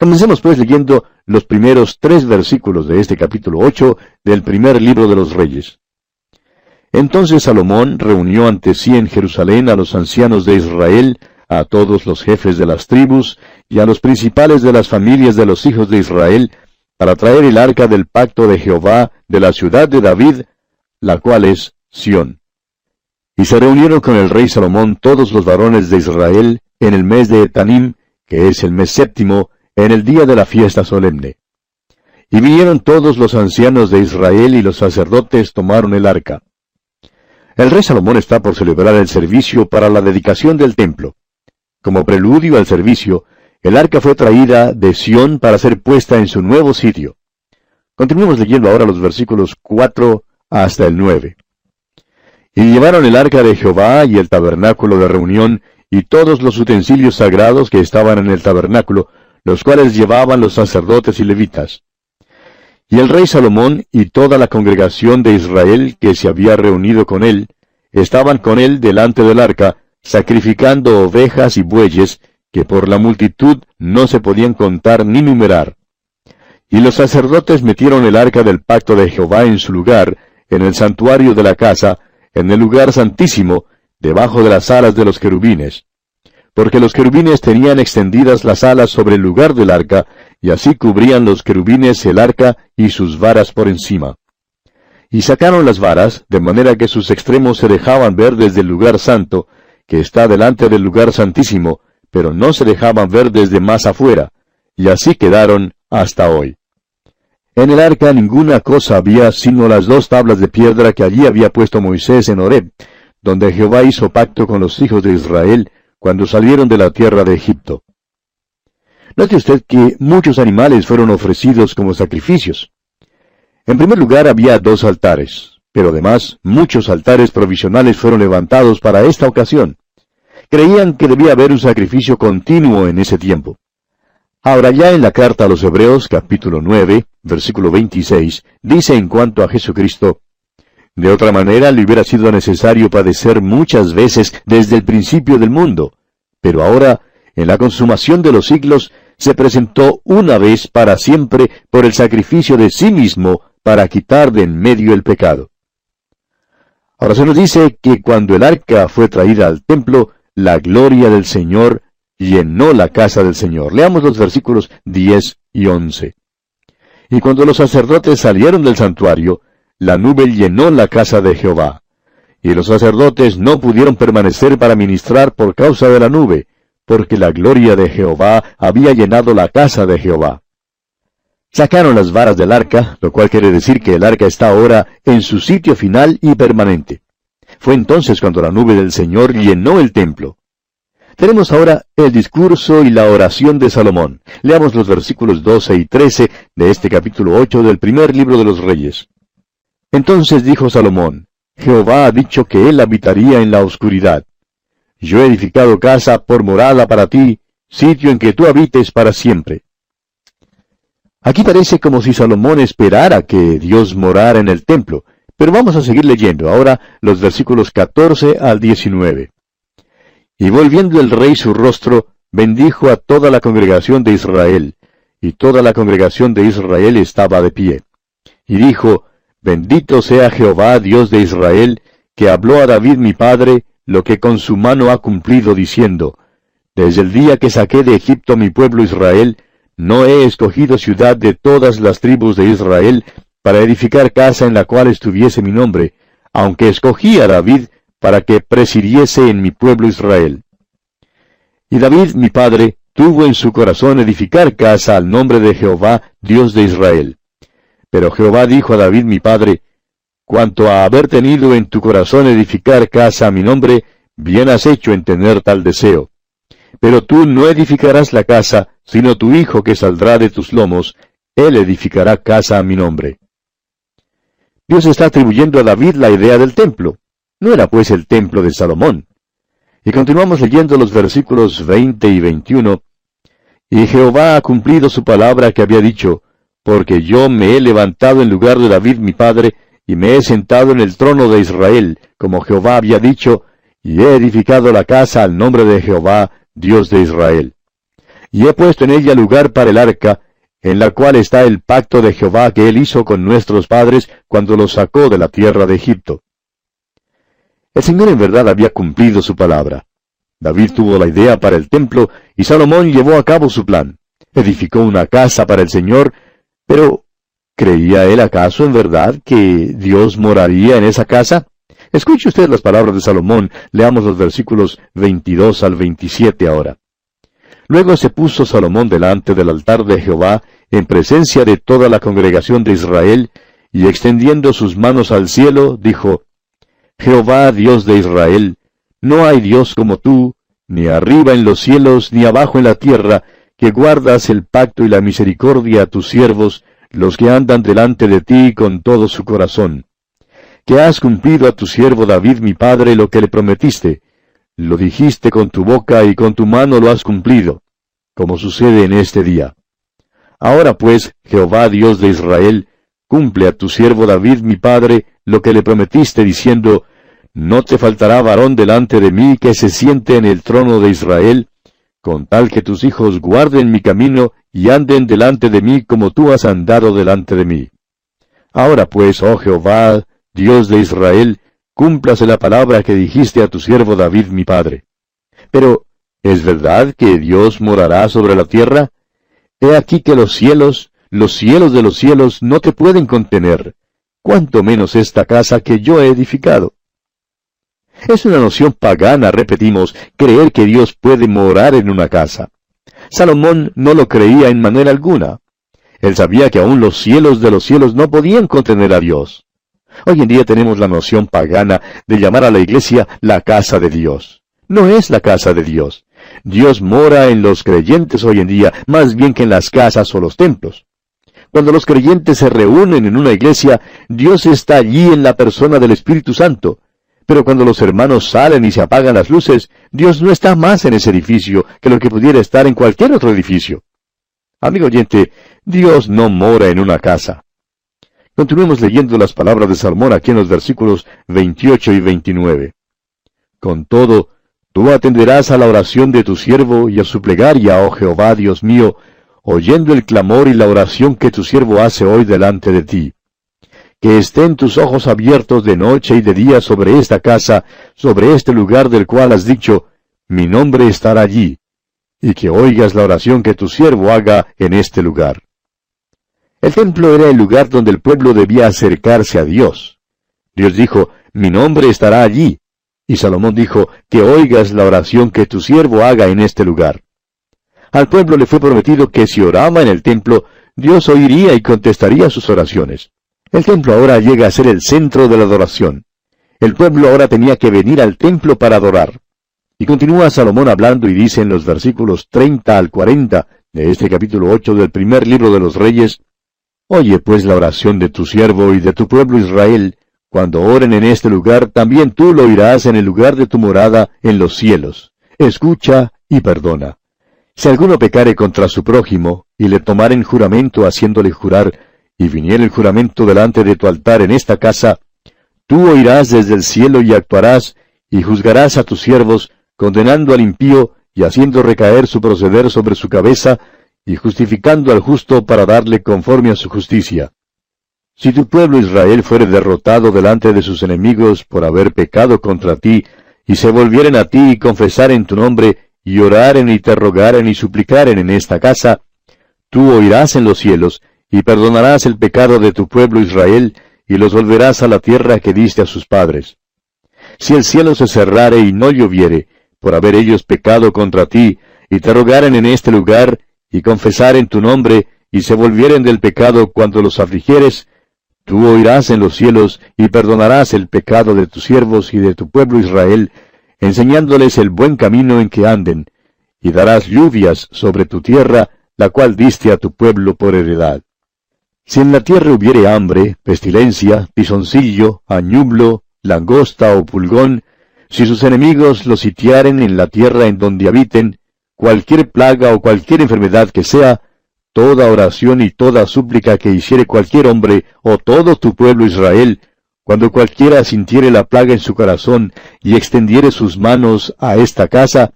Comencemos pues leyendo los primeros tres versículos de este capítulo 8 del primer libro de los Reyes. Entonces Salomón reunió ante sí en Jerusalén a los ancianos de Israel, a todos los jefes de las tribus y a los principales de las familias de los hijos de Israel, para traer el arca del pacto de Jehová de la ciudad de David, la cual es Sión. Y se reunieron con el rey Salomón todos los varones de Israel en el mes de Etanim, que es el mes séptimo, en el día de la fiesta solemne. Y vinieron todos los ancianos de Israel y los sacerdotes tomaron el arca. El rey Salomón está por celebrar el servicio para la dedicación del templo. Como preludio al servicio, el arca fue traída de Sión para ser puesta en su nuevo sitio. Continuemos leyendo ahora los versículos 4 hasta el 9. Y llevaron el arca de Jehová y el tabernáculo de reunión y todos los utensilios sagrados que estaban en el tabernáculo, los cuales llevaban los sacerdotes y levitas. Y el rey Salomón y toda la congregación de Israel que se había reunido con él, estaban con él delante del arca, sacrificando ovejas y bueyes, que por la multitud no se podían contar ni numerar. Y los sacerdotes metieron el arca del pacto de Jehová en su lugar, en el santuario de la casa, en el lugar santísimo, debajo de las alas de los querubines porque los querubines tenían extendidas las alas sobre el lugar del arca, y así cubrían los querubines el arca y sus varas por encima. Y sacaron las varas, de manera que sus extremos se dejaban ver desde el lugar santo, que está delante del lugar santísimo, pero no se dejaban ver desde más afuera, y así quedaron hasta hoy. En el arca ninguna cosa había sino las dos tablas de piedra que allí había puesto Moisés en Horeb, donde Jehová hizo pacto con los hijos de Israel, cuando salieron de la tierra de Egipto. Note usted que muchos animales fueron ofrecidos como sacrificios. En primer lugar había dos altares, pero además muchos altares provisionales fueron levantados para esta ocasión. Creían que debía haber un sacrificio continuo en ese tiempo. Ahora ya en la carta a los Hebreos capítulo 9, versículo 26, dice en cuanto a Jesucristo, de otra manera le hubiera sido necesario padecer muchas veces desde el principio del mundo, pero ahora, en la consumación de los siglos, se presentó una vez para siempre por el sacrificio de sí mismo para quitar de en medio el pecado. Ahora se nos dice que cuando el arca fue traída al templo, la gloria del Señor llenó la casa del Señor. Leamos los versículos 10 y 11. Y cuando los sacerdotes salieron del santuario, la nube llenó la casa de Jehová. Y los sacerdotes no pudieron permanecer para ministrar por causa de la nube, porque la gloria de Jehová había llenado la casa de Jehová. Sacaron las varas del arca, lo cual quiere decir que el arca está ahora en su sitio final y permanente. Fue entonces cuando la nube del Señor llenó el templo. Tenemos ahora el discurso y la oración de Salomón. Leamos los versículos 12 y 13 de este capítulo 8 del primer libro de los Reyes. Entonces dijo Salomón, Jehová ha dicho que él habitaría en la oscuridad. Yo he edificado casa por morada para ti, sitio en que tú habites para siempre. Aquí parece como si Salomón esperara que Dios morara en el templo, pero vamos a seguir leyendo ahora los versículos 14 al 19. Y volviendo el rey su rostro, bendijo a toda la congregación de Israel, y toda la congregación de Israel estaba de pie. Y dijo, Bendito sea Jehová, Dios de Israel, que habló a David mi padre lo que con su mano ha cumplido, diciendo, Desde el día que saqué de Egipto mi pueblo Israel, no he escogido ciudad de todas las tribus de Israel para edificar casa en la cual estuviese mi nombre, aunque escogí a David para que presidiese en mi pueblo Israel. Y David mi padre tuvo en su corazón edificar casa al nombre de Jehová, Dios de Israel. Pero Jehová dijo a David mi padre, Cuanto a haber tenido en tu corazón edificar casa a mi nombre, bien has hecho en tener tal deseo. Pero tú no edificarás la casa, sino tu hijo que saldrá de tus lomos, él edificará casa a mi nombre. Dios está atribuyendo a David la idea del templo. No era pues el templo de Salomón. Y continuamos leyendo los versículos 20 y 21. Y Jehová ha cumplido su palabra que había dicho, porque yo me he levantado en lugar de David mi padre, y me he sentado en el trono de Israel, como Jehová había dicho, y he edificado la casa al nombre de Jehová, Dios de Israel. y he puesto en ella lugar para el arca, en la cual está el pacto de Jehová que él hizo con nuestros padres cuando los sacó de la tierra de Egipto. El Señor en verdad había cumplido su palabra. David tuvo la idea para el templo y Salomón llevó a cabo su plan. Edificó una casa para el Señor, pero ¿creía él acaso en verdad que Dios moraría en esa casa? Escuche usted las palabras de Salomón, leamos los versículos 22 al 27 ahora. Luego se puso Salomón delante del altar de Jehová, en presencia de toda la congregación de Israel, y extendiendo sus manos al cielo, dijo, Jehová Dios de Israel, no hay Dios como tú, ni arriba en los cielos, ni abajo en la tierra, que guardas el pacto y la misericordia a tus siervos, los que andan delante de ti con todo su corazón. Que has cumplido a tu siervo David mi padre lo que le prometiste, lo dijiste con tu boca y con tu mano lo has cumplido, como sucede en este día. Ahora pues, Jehová Dios de Israel, cumple a tu siervo David mi padre lo que le prometiste diciendo, No te faltará varón delante de mí que se siente en el trono de Israel, con tal que tus hijos guarden mi camino y anden delante de mí como tú has andado delante de mí. Ahora pues, oh Jehová, Dios de Israel, cúmplase la palabra que dijiste a tu siervo David mi padre. Pero, ¿es verdad que Dios morará sobre la tierra? He aquí que los cielos, los cielos de los cielos no te pueden contener, cuanto menos esta casa que yo he edificado. Es una noción pagana, repetimos, creer que Dios puede morar en una casa. Salomón no lo creía en manera alguna. Él sabía que aún los cielos de los cielos no podían contener a Dios. Hoy en día tenemos la noción pagana de llamar a la iglesia la casa de Dios. No es la casa de Dios. Dios mora en los creyentes hoy en día más bien que en las casas o los templos. Cuando los creyentes se reúnen en una iglesia, Dios está allí en la persona del Espíritu Santo. Pero cuando los hermanos salen y se apagan las luces, Dios no está más en ese edificio que lo que pudiera estar en cualquier otro edificio. Amigo oyente, Dios no mora en una casa. Continuemos leyendo las palabras de Salmón aquí en los versículos 28 y 29. Con todo, tú atenderás a la oración de tu siervo y a su plegaria, oh Jehová Dios mío, oyendo el clamor y la oración que tu siervo hace hoy delante de ti. Que estén tus ojos abiertos de noche y de día sobre esta casa, sobre este lugar del cual has dicho, mi nombre estará allí, y que oigas la oración que tu siervo haga en este lugar. El templo era el lugar donde el pueblo debía acercarse a Dios. Dios dijo, mi nombre estará allí. Y Salomón dijo, que oigas la oración que tu siervo haga en este lugar. Al pueblo le fue prometido que si oraba en el templo, Dios oiría y contestaría sus oraciones. El templo ahora llega a ser el centro de la adoración. El pueblo ahora tenía que venir al templo para adorar. Y continúa Salomón hablando y dice en los versículos 30 al 40 de este capítulo 8 del primer libro de los Reyes, Oye pues la oración de tu siervo y de tu pueblo Israel, cuando oren en este lugar, también tú lo oirás en el lugar de tu morada en los cielos. Escucha y perdona. Si alguno pecare contra su prójimo, y le tomaren juramento haciéndole jurar, y viniere el juramento delante de tu altar en esta casa, tú oirás desde el cielo y actuarás, y juzgarás a tus siervos, condenando al impío y haciendo recaer su proceder sobre su cabeza, y justificando al justo para darle conforme a su justicia. Si tu pueblo Israel fuere derrotado delante de sus enemigos por haber pecado contra ti, y se volvieren a ti y confesaren tu nombre, y oraren y te rogaren y suplicaren en esta casa, tú oirás en los cielos, y perdonarás el pecado de tu pueblo Israel, y los volverás a la tierra que diste a sus padres. Si el cielo se cerrare y no lloviere, por haber ellos pecado contra ti, y te rogaren en este lugar, y confesaren tu nombre, y se volvieren del pecado cuando los afligieres, tú oirás en los cielos, y perdonarás el pecado de tus siervos y de tu pueblo Israel, enseñándoles el buen camino en que anden, y darás lluvias sobre tu tierra, la cual diste a tu pueblo por heredad. Si en la tierra hubiere hambre, pestilencia, pisoncillo, añublo, langosta o pulgón, si sus enemigos los sitiaren en la tierra en donde habiten, cualquier plaga o cualquier enfermedad que sea, toda oración y toda súplica que hiciere cualquier hombre o todo tu pueblo Israel, cuando cualquiera sintiere la plaga en su corazón y extendiere sus manos a esta casa,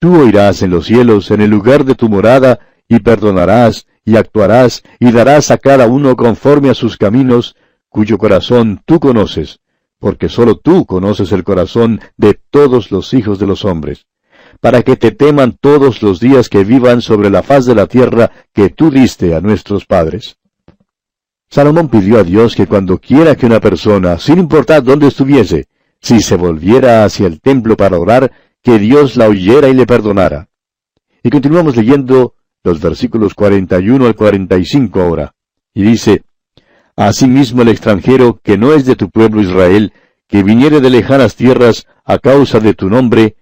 Tú oirás en los cielos, en el lugar de tu morada, y perdonarás, y actuarás, y darás a cada uno conforme a sus caminos, cuyo corazón tú conoces, porque sólo tú conoces el corazón de todos los hijos de los hombres, para que te teman todos los días que vivan sobre la faz de la tierra que tú diste a nuestros padres. Salomón pidió a Dios que cuando quiera que una persona, sin importar dónde estuviese, si se volviera hacia el templo para orar, que Dios la oyera y le perdonara. Y continuamos leyendo los versículos 41 al 45 ahora. Y dice, Asimismo el extranjero que no es de tu pueblo Israel, que viniere de lejanas tierras a causa de tu nombre,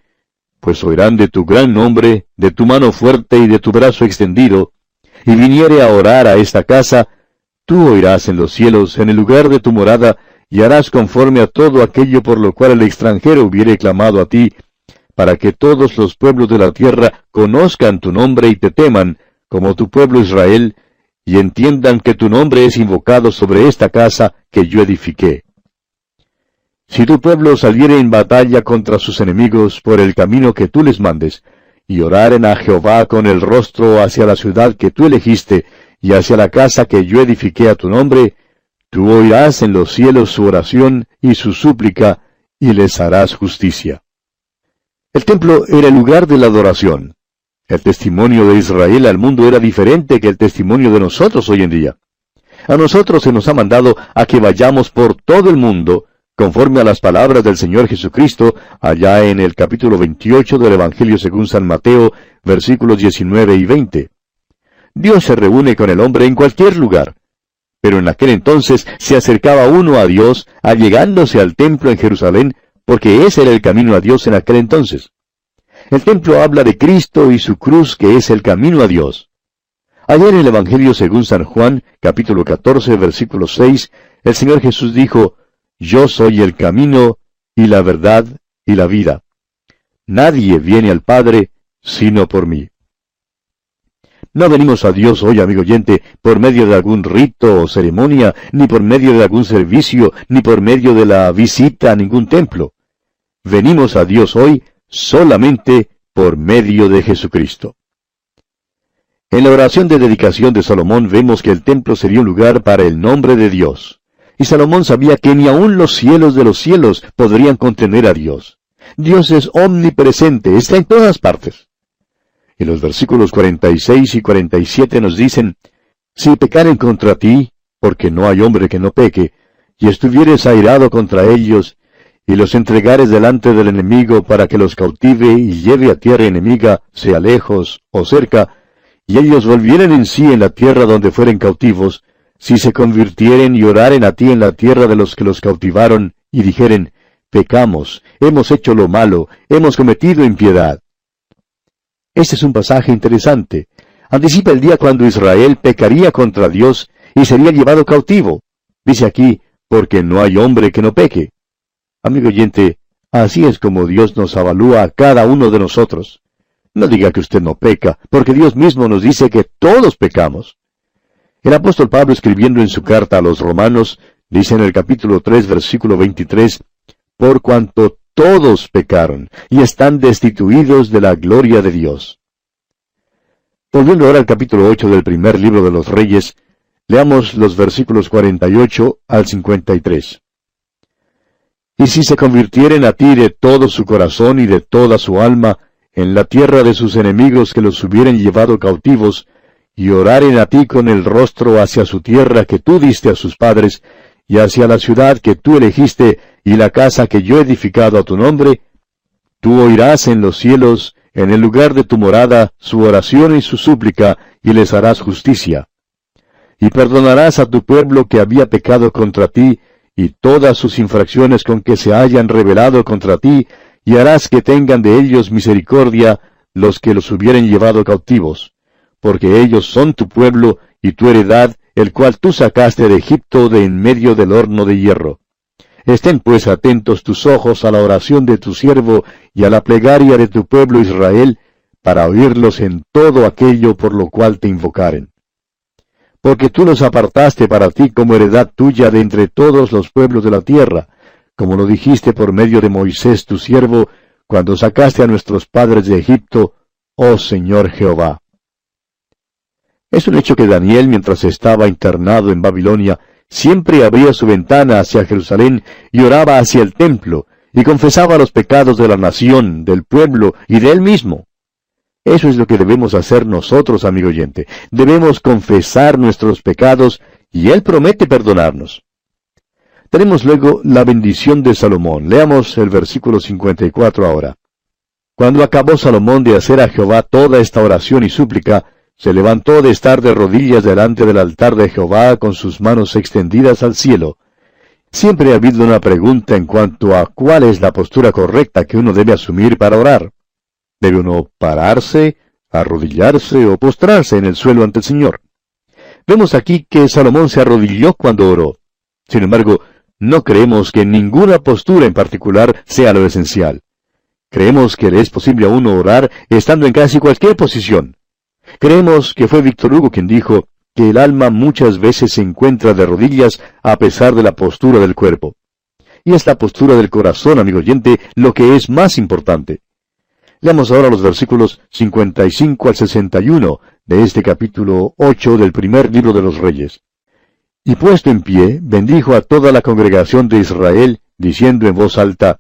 pues oirán de tu gran nombre, de tu mano fuerte y de tu brazo extendido, y viniere a orar a esta casa, tú oirás en los cielos, en el lugar de tu morada, y harás conforme a todo aquello por lo cual el extranjero hubiere clamado a ti, para que todos los pueblos de la tierra conozcan tu nombre y te teman, como tu pueblo Israel, y entiendan que tu nombre es invocado sobre esta casa que yo edifiqué. Si tu pueblo saliere en batalla contra sus enemigos por el camino que tú les mandes, y oraren a Jehová con el rostro hacia la ciudad que tú elegiste, y hacia la casa que yo edifiqué a tu nombre, tú oirás en los cielos su oración y su súplica, y les harás justicia. El templo era el lugar de la adoración. El testimonio de Israel al mundo era diferente que el testimonio de nosotros hoy en día. A nosotros se nos ha mandado a que vayamos por todo el mundo, conforme a las palabras del Señor Jesucristo, allá en el capítulo 28 del Evangelio según San Mateo, versículos 19 y 20. Dios se reúne con el hombre en cualquier lugar. Pero en aquel entonces se acercaba uno a Dios, allegándose al templo en Jerusalén, porque ese era el camino a Dios en aquel entonces. El templo habla de Cristo y su cruz que es el camino a Dios. Ayer en el Evangelio según San Juan, capítulo 14, versículo 6, el Señor Jesús dijo, Yo soy el camino y la verdad y la vida. Nadie viene al Padre sino por mí. No venimos a Dios hoy, amigo oyente, por medio de algún rito o ceremonia, ni por medio de algún servicio, ni por medio de la visita a ningún templo venimos a Dios hoy solamente por medio de Jesucristo. En la oración de dedicación de Salomón vemos que el templo sería un lugar para el nombre de Dios. Y Salomón sabía que ni aun los cielos de los cielos podrían contener a Dios. Dios es omnipresente, está en todas partes. Y los versículos 46 y 47 nos dicen, Si pecaren contra ti, porque no hay hombre que no peque, y estuvieres airado contra ellos, y los entregares delante del enemigo para que los cautive y lleve a tierra enemiga, sea lejos o cerca, y ellos volvieren en sí en la tierra donde fueren cautivos, si se convirtieren y oraren a ti en la tierra de los que los cautivaron, y dijeren, pecamos, hemos hecho lo malo, hemos cometido impiedad. Este es un pasaje interesante. Anticipa el día cuando Israel pecaría contra Dios y sería llevado cautivo. Dice aquí, porque no hay hombre que no peque. Amigo oyente, así es como Dios nos avalúa a cada uno de nosotros. No diga que usted no peca, porque Dios mismo nos dice que todos pecamos. El apóstol Pablo escribiendo en su carta a los romanos, dice en el capítulo 3, versículo 23, por cuanto todos pecaron y están destituidos de la gloria de Dios. Volviendo ahora al capítulo 8 del primer libro de los Reyes, leamos los versículos 48 al 53. Y si se convirtieren a ti de todo su corazón y de toda su alma, en la tierra de sus enemigos que los hubieren llevado cautivos, y oraren a ti con el rostro hacia su tierra que tú diste a sus padres, y hacia la ciudad que tú elegiste, y la casa que yo he edificado a tu nombre, tú oirás en los cielos, en el lugar de tu morada, su oración y su súplica, y les harás justicia. Y perdonarás a tu pueblo que había pecado contra ti, y todas sus infracciones con que se hayan rebelado contra ti, y harás que tengan de ellos misericordia los que los hubieren llevado cautivos, porque ellos son tu pueblo y tu heredad, el cual tú sacaste de Egipto de en medio del horno de hierro. Estén pues atentos tus ojos a la oración de tu siervo y a la plegaria de tu pueblo Israel, para oírlos en todo aquello por lo cual te invocaren porque tú los apartaste para ti como heredad tuya de entre todos los pueblos de la tierra, como lo dijiste por medio de Moisés tu siervo, cuando sacaste a nuestros padres de Egipto, oh Señor Jehová. Es un hecho que Daniel, mientras estaba internado en Babilonia, siempre abría su ventana hacia Jerusalén y oraba hacia el templo, y confesaba los pecados de la nación, del pueblo y de él mismo. Eso es lo que debemos hacer nosotros, amigo oyente. Debemos confesar nuestros pecados y Él promete perdonarnos. Tenemos luego la bendición de Salomón. Leamos el versículo 54 ahora. Cuando acabó Salomón de hacer a Jehová toda esta oración y súplica, se levantó de estar de rodillas delante del altar de Jehová con sus manos extendidas al cielo. Siempre ha habido una pregunta en cuanto a cuál es la postura correcta que uno debe asumir para orar. ¿Debe uno pararse, arrodillarse o postrarse en el suelo ante el Señor? Vemos aquí que Salomón se arrodilló cuando oró. Sin embargo, no creemos que ninguna postura en particular sea lo esencial. Creemos que le es posible a uno orar estando en casi cualquier posición. Creemos que fue Víctor Hugo quien dijo que el alma muchas veces se encuentra de rodillas a pesar de la postura del cuerpo. Y es la postura del corazón, amigo oyente, lo que es más importante. Leamos ahora los versículos 55 al 61 de este capítulo 8 del primer libro de los Reyes. Y puesto en pie, bendijo a toda la congregación de Israel, diciendo en voz alta,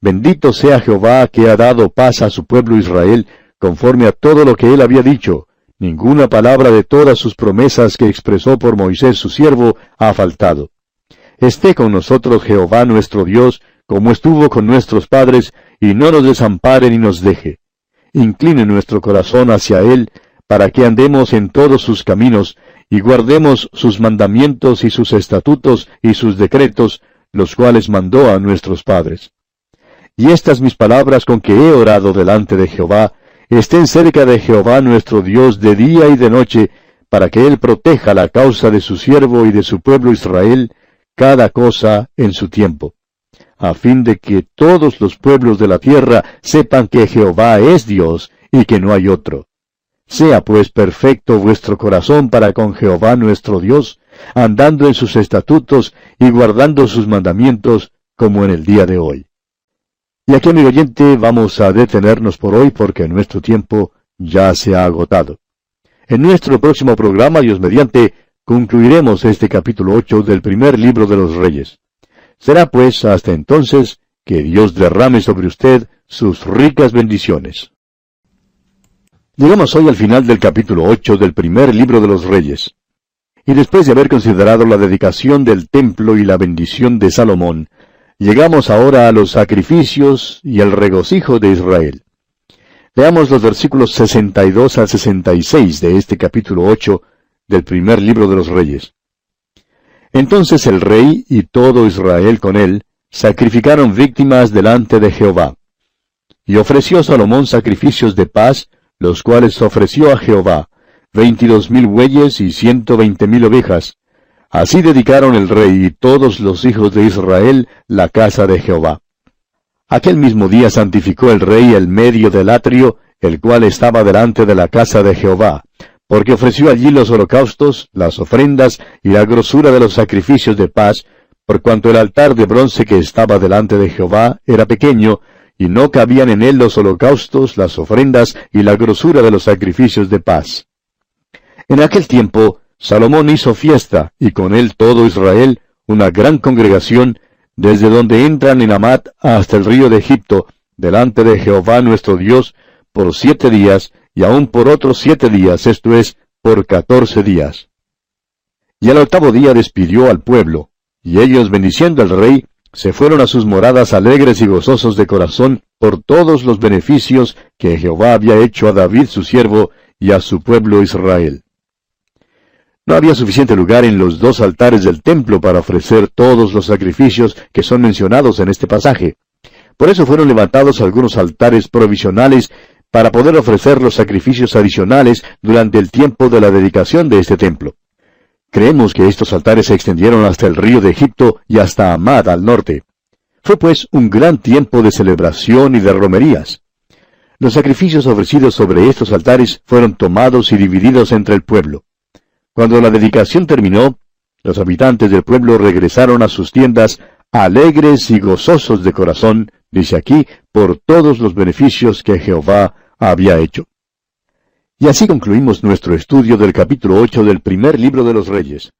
Bendito sea Jehová que ha dado paz a su pueblo Israel, conforme a todo lo que él había dicho. Ninguna palabra de todas sus promesas que expresó por Moisés su siervo ha faltado. Esté con nosotros Jehová nuestro Dios, como estuvo con nuestros padres, y no nos desampare ni nos deje. Incline nuestro corazón hacia Él, para que andemos en todos sus caminos, y guardemos sus mandamientos y sus estatutos y sus decretos, los cuales mandó a nuestros padres. Y estas mis palabras con que he orado delante de Jehová, estén cerca de Jehová nuestro Dios de día y de noche, para que Él proteja la causa de su siervo y de su pueblo Israel, cada cosa en su tiempo, a fin de que todos los pueblos de la tierra sepan que Jehová es Dios y que no hay otro. Sea pues perfecto vuestro corazón para con Jehová nuestro Dios, andando en sus estatutos y guardando sus mandamientos, como en el día de hoy. Y aquí, amigo oyente, vamos a detenernos por hoy porque nuestro tiempo ya se ha agotado. En nuestro próximo programa, Dios mediante, concluiremos este capítulo 8 del primer libro de los Reyes. Será pues hasta entonces que Dios derrame sobre usted sus ricas bendiciones. Llegamos hoy al final del capítulo 8 del primer libro de los Reyes. Y después de haber considerado la dedicación del templo y la bendición de Salomón, Llegamos ahora a los sacrificios y el regocijo de Israel. Leamos los versículos 62 al 66 de este capítulo 8 del primer libro de los Reyes. Entonces el rey y todo Israel con él sacrificaron víctimas delante de Jehová. Y ofreció Salomón sacrificios de paz, los cuales ofreció a Jehová, veintidós mil bueyes y ciento veinte mil ovejas, Así dedicaron el rey y todos los hijos de Israel la casa de Jehová. Aquel mismo día santificó el rey el medio del atrio, el cual estaba delante de la casa de Jehová, porque ofreció allí los holocaustos, las ofrendas y la grosura de los sacrificios de paz, por cuanto el altar de bronce que estaba delante de Jehová era pequeño, y no cabían en él los holocaustos, las ofrendas y la grosura de los sacrificios de paz. En aquel tiempo Salomón hizo fiesta, y con él todo Israel, una gran congregación, desde donde entran en Amat hasta el río de Egipto, delante de Jehová nuestro Dios, por siete días, y aún por otros siete días, esto es, por catorce días. Y al octavo día despidió al pueblo, y ellos, bendiciendo al rey, se fueron a sus moradas alegres y gozosos de corazón por todos los beneficios que Jehová había hecho a David su siervo y a su pueblo Israel. No había suficiente lugar en los dos altares del templo para ofrecer todos los sacrificios que son mencionados en este pasaje. Por eso fueron levantados algunos altares provisionales para poder ofrecer los sacrificios adicionales durante el tiempo de la dedicación de este templo. Creemos que estos altares se extendieron hasta el río de Egipto y hasta Amad al norte. Fue pues un gran tiempo de celebración y de romerías. Los sacrificios ofrecidos sobre estos altares fueron tomados y divididos entre el pueblo. Cuando la dedicación terminó, los habitantes del pueblo regresaron a sus tiendas alegres y gozosos de corazón dice aquí, por todos los beneficios que Jehová había hecho. Y así concluimos nuestro estudio del capítulo 8 del primer libro de los Reyes.